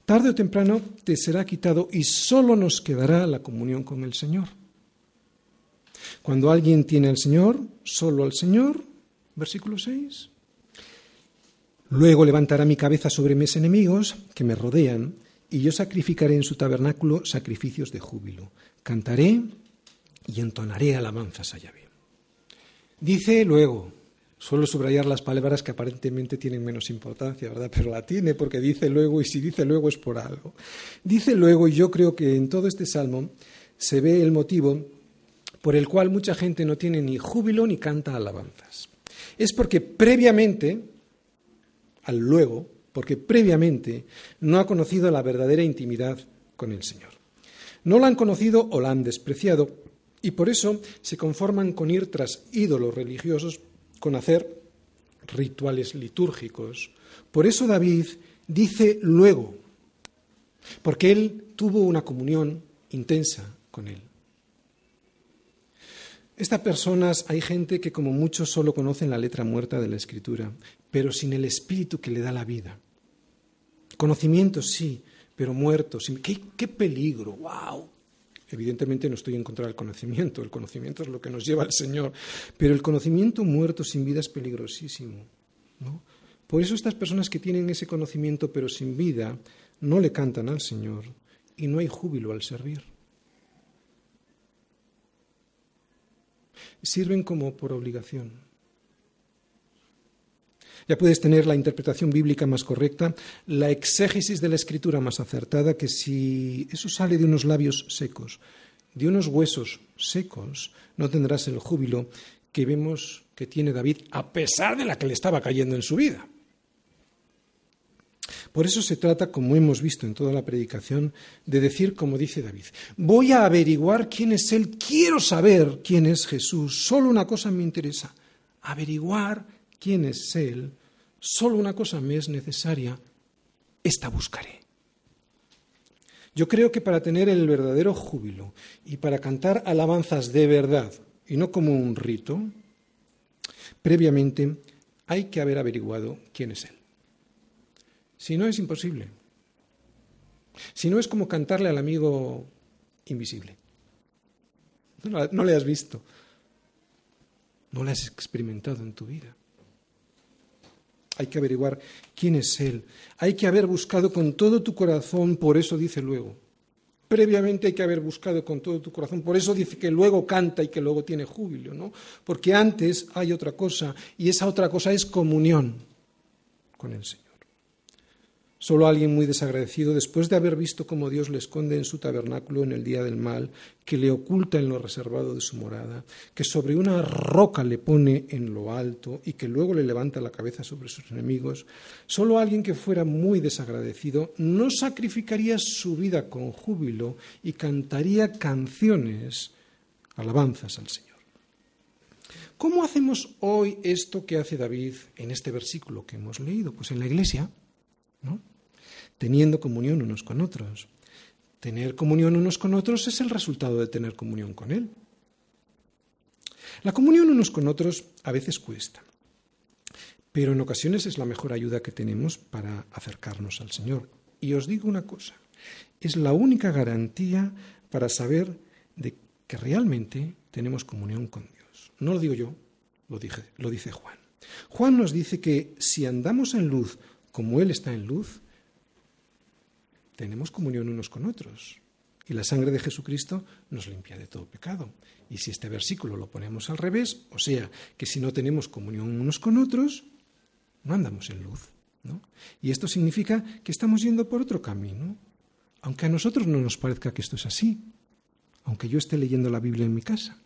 Tarde o temprano te será quitado y solo nos quedará la comunión con el Señor. Cuando alguien tiene al Señor, solo al Señor, versículo 6. Luego levantará mi cabeza sobre mis enemigos que me rodean, y yo sacrificaré en su tabernáculo sacrificios de júbilo. Cantaré y entonaré alabanzas a Yahvé. Dice luego, suelo subrayar las palabras que aparentemente tienen menos importancia, ¿verdad? Pero la tiene porque dice luego y si dice luego es por algo. Dice luego y yo creo que en todo este salmo se ve el motivo por el cual mucha gente no tiene ni júbilo ni canta alabanzas. Es porque previamente, al luego, porque previamente no ha conocido la verdadera intimidad con el Señor. No la han conocido o la han despreciado y por eso se conforman con ir tras ídolos religiosos, con hacer rituales litúrgicos. Por eso David dice luego, porque él tuvo una comunión intensa con él. Estas personas, hay gente que como muchos solo conocen la letra muerta de la escritura, pero sin el espíritu que le da la vida. Conocimiento sí, pero muerto. ¿Qué, qué peligro! ¡Wow! Evidentemente no estoy en contra del conocimiento, el conocimiento es lo que nos lleva al Señor, pero el conocimiento muerto sin vida es peligrosísimo. Por eso estas personas que tienen ese conocimiento pero sin vida no le cantan al Señor y no hay júbilo al servir. Sirven como por obligación. Ya puedes tener la interpretación bíblica más correcta, la exégesis de la escritura más acertada, que si eso sale de unos labios secos, de unos huesos secos, no tendrás el júbilo que vemos que tiene David a pesar de la que le estaba cayendo en su vida. Por eso se trata, como hemos visto en toda la predicación, de decir como dice David, voy a averiguar quién es Él, quiero saber quién es Jesús, solo una cosa me interesa, averiguar quién es Él, solo una cosa me es necesaria, esta buscaré. Yo creo que para tener el verdadero júbilo y para cantar alabanzas de verdad y no como un rito, previamente hay que haber averiguado quién es Él. Si no, es imposible. Si no, es como cantarle al amigo invisible. No, le has visto. No lo has experimentado en tu vida. hay que averiguar quién es Él. Hay que haber buscado con todo tu corazón, por eso dice luego. Previamente hay que haber buscado con todo tu corazón, por eso dice que luego canta y que luego tiene júbilo, ¿no? Porque antes hay otra cosa y esa otra cosa es comunión con el Señor. Solo alguien muy desagradecido, después de haber visto cómo Dios le esconde en su tabernáculo en el día del mal, que le oculta en lo reservado de su morada, que sobre una roca le pone en lo alto y que luego le levanta la cabeza sobre sus enemigos, solo alguien que fuera muy desagradecido no sacrificaría su vida con júbilo y cantaría canciones, alabanzas al Señor. ¿Cómo hacemos hoy esto que hace David en este versículo que hemos leído? Pues en la iglesia, ¿no? Teniendo comunión unos con otros. Tener comunión unos con otros es el resultado de tener comunión con Él. La comunión unos con otros a veces cuesta, pero en ocasiones es la mejor ayuda que tenemos para acercarnos al Señor. Y os digo una cosa, es la única garantía para saber de que realmente tenemos comunión con Dios. No lo digo yo, lo, dice Juan. Juan nos dice que si andamos en luz como Él está en luz, tenemos comunión unos con otros. Y la sangre de Jesucristo nos limpia de todo pecado. Y si este versículo lo ponemos al revés, o sea, que si no tenemos comunión unos con otros, no andamos en luz. Y esto significa que estamos yendo por otro camino, aunque a nosotros no nos parezca que esto es así, aunque yo esté leyendo la Biblia en mi casa.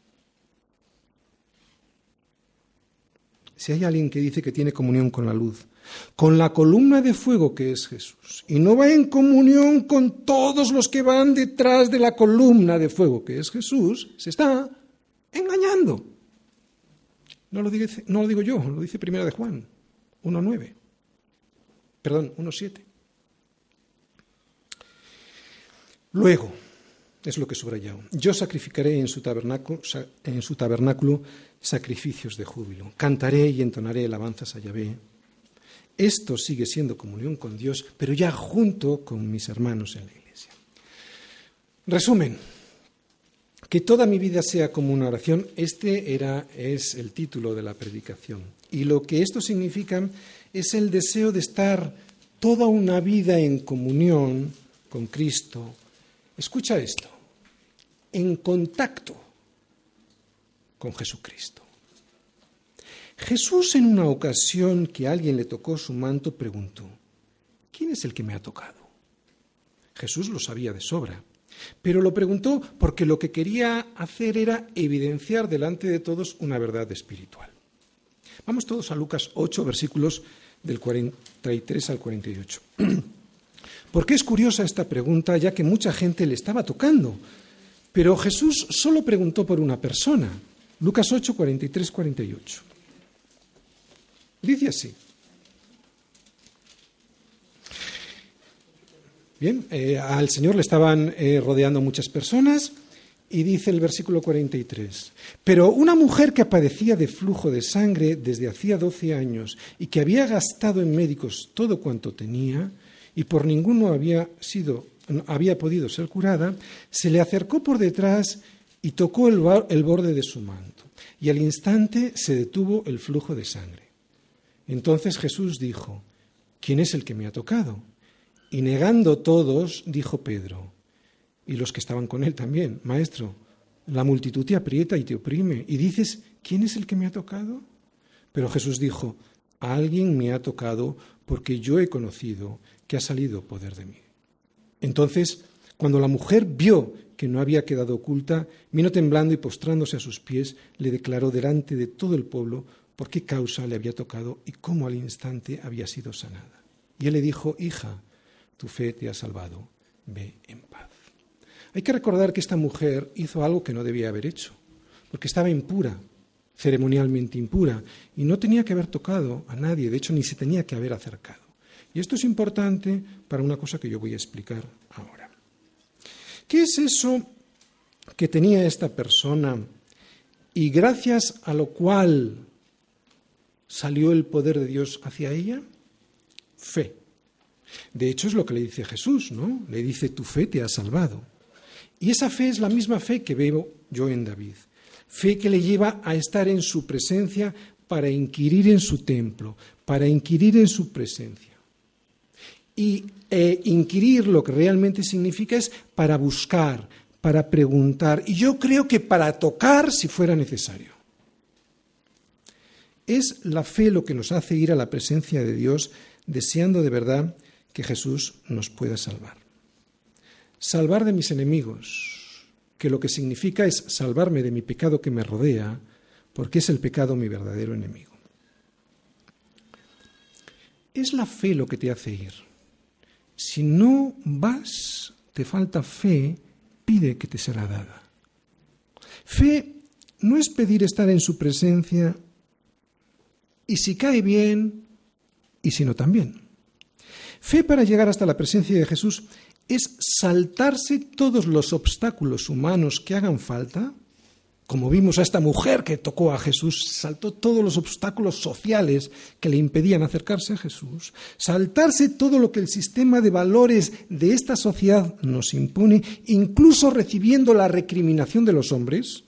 Si hay alguien que dice que tiene comunión con la luz, con la columna de fuego que es Jesús, y no va en comunión con todos los que van detrás de la columna de fuego que es Jesús, se está engañando. No lo, digo, yo, lo dice Primera de Juan 1.9. Perdón, 1.7. Luego, es lo que subrayado. Yo sacrificaré en su, tabernáculo, en su tabernáculo sacrificios de júbilo. Cantaré y entonaré alabanzas a Yahvé. Esto sigue siendo comunión con Dios, pero ya junto con mis hermanos en la iglesia. Resumen, que toda mi vida sea como una oración, este era, es el título de la predicación. Y lo que esto significa es el deseo de estar toda una vida en comunión con Cristo. Escucha esto, en contacto con Jesucristo. Jesús en una ocasión que alguien le tocó su manto preguntó, ¿quién es el que me ha tocado? Jesús lo sabía de sobra, pero lo preguntó porque lo que quería hacer era evidenciar delante de todos una verdad espiritual. Vamos todos a Lucas 8, versículos del 43 al 48. (clears throat) ¿Por qué es curiosa esta pregunta, ya que mucha gente le estaba tocando? Pero Jesús solo preguntó por una persona. Lucas 8, 43, 48. Dice así. Bien, eh, al Señor le estaban eh, rodeando muchas personas y dice el versículo 43, pero una mujer que padecía de flujo de sangre desde hacía 12 años y que había gastado en médicos todo cuanto tenía y por ninguno había sido había podido ser curada, se le acercó por detrás y tocó el, borde de su manto, y al instante se detuvo el flujo de sangre. Entonces Jesús dijo, ¿quién es el que me ha tocado? Y negando todos, dijo Pedro, y los que estaban con él también, Maestro, la multitud te aprieta y te oprime, y dices, ¿quién es el que me ha tocado? Pero Jesús dijo, alguien me ha tocado porque yo he conocido que ha salido poder de mí. Entonces, cuando la mujer vio que no había quedado oculta, vino temblando y postrándose a sus pies, le declaró delante de todo el pueblo por qué causa le había tocado y cómo al instante había sido sanada. Y él le dijo, hija, tu fe te ha salvado, ve en paz. Hay que recordar que esta mujer hizo algo que no debía haber hecho, porque estaba impura, ceremonialmente impura, y no tenía que haber tocado a nadie, de hecho ni se tenía que haber acercado. Y esto es importante para una cosa que yo voy a explicar ahora. ¿Qué es eso que tenía esta persona y gracias a lo cual salió el poder de Dios hacia ella? Fe. De hecho es lo que le dice Jesús, ¿no? Le dice, tu fe te ha salvado. Y esa fe es la misma fe que veo yo en David. Fe que le lleva a estar en su presencia para inquirir en su templo, para inquirir en su presencia. Y eh, inquirir lo que realmente significa es para buscar, para preguntar, y yo creo que para tocar si fuera necesario. Es la fe lo que nos hace ir a la presencia de Dios deseando de verdad que Jesús nos pueda salvar. Salvar de mis enemigos, que lo que significa es salvarme de mi pecado que me rodea, porque es el pecado mi verdadero enemigo. Es la fe lo que te hace ir. Si no vas, te falta fe, pide que te será dada. Fe no es pedir estar en su presencia y si cae bien y si no también. Fe para llegar hasta la presencia de Jesús es saltarse todos los obstáculos humanos que hagan falta, como vimos a esta mujer que tocó a Jesús, saltó todos los obstáculos sociales que le impedían acercarse a Jesús, saltarse todo lo que el sistema de valores de esta sociedad nos impone, incluso recibiendo la recriminación de los hombres,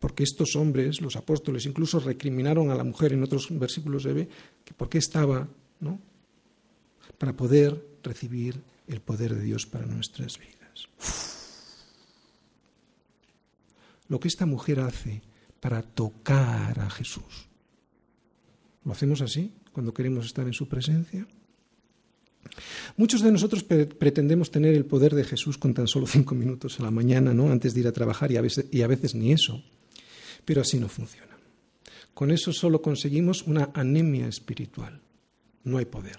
porque estos hombres, los apóstoles, incluso recriminaron a la mujer en otros versículos de B, que por qué estaba, ¿no? Para poder recibir el poder de Dios para nuestras vidas. Lo que esta mujer hace para tocar a Jesús. ¿Lo hacemos así cuando queremos estar en su presencia? Muchos de nosotros pretendemos tener el poder de Jesús con tan solo cinco minutos a la mañana, ¿no? Antes de ir a trabajar y a veces ni eso. Pero así no funciona. Con eso solo conseguimos una anemia espiritual. No hay poder.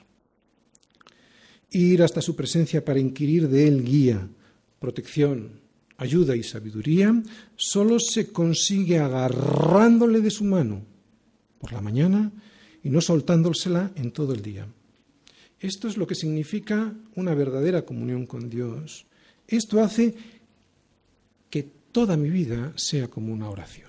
Ir hasta su presencia para inquirir de él guía, protección, ayuda y sabiduría solo se consigue agarrándole de su mano por la mañana y no soltándosela en todo el día. Esto es lo que significa una verdadera comunión con Dios. Esto hace que toda mi vida sea como una oración.